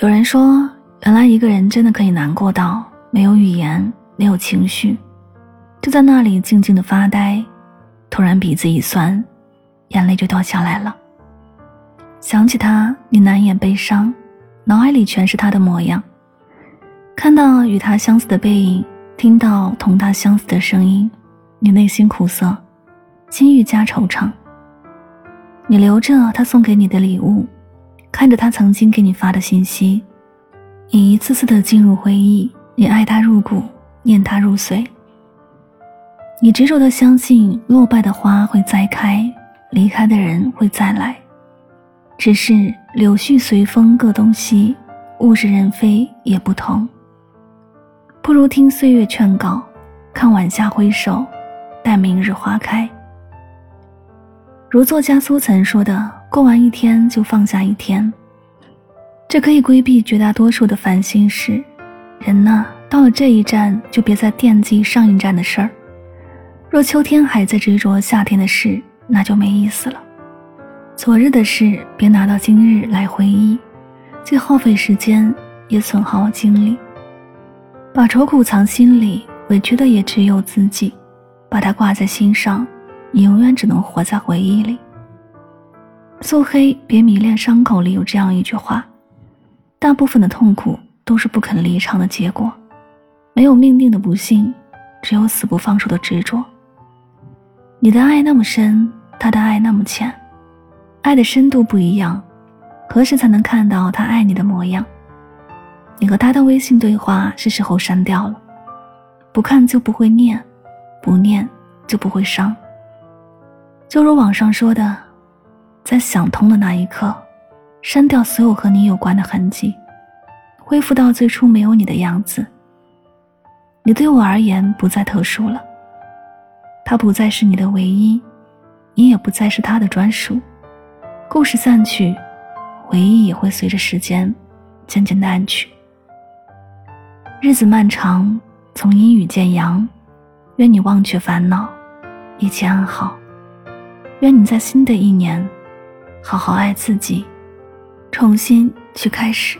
有人说，原来一个人真的可以难过到没有语言、没有情绪，就在那里静静的发呆，突然鼻子一酸，眼泪就掉下来了。想起他，你难掩悲伤，脑海里全是他的模样。看到与他相似的背影，听到同他相似的声音，你内心苦涩，心愈加惆怅。你留着他送给你的礼物。看着他曾经给你发的信息，你一次次的进入回忆，你爱他入骨，念他入髓。你执着的相信落败的花会再开，离开的人会再来。只是柳絮随风各东西，物是人非也不同。不如听岁月劝告，看晚霞挥手，待明日花开。如作家苏岑说的。过完一天就放下一天，这可以规避绝大多数的烦心事。人呢，到了这一站就别再惦记上一站的事儿。若秋天还在执着夏天的事，那就没意思了。昨日的事别拿到今日来回忆，既耗费时间，也损耗精力。把愁苦藏心里，委屈的也只有自己。把它挂在心上，你永远只能活在回忆里。素黑，别迷恋伤口里有这样一句话：大部分的痛苦都是不肯离场的结果，没有命定的不幸，只有死不放手的执着。你的爱那么深，他的爱那么浅，爱的深度不一样，何时才能看到他爱你的模样？你和他的微信对话是时候删掉了，不看就不会念，不念就不会伤。就如网上说的。在想通的那一刻，删掉所有和你有关的痕迹，恢复到最初没有你的样子。你对我而言不再特殊了，他不再是你的唯一，你也不再是他的专属。故事散去，回忆也会随着时间渐渐淡去。日子漫长，从阴雨见阳，愿你忘却烦恼，一切安好。愿你在新的一年。好好爱自己，重新去开始。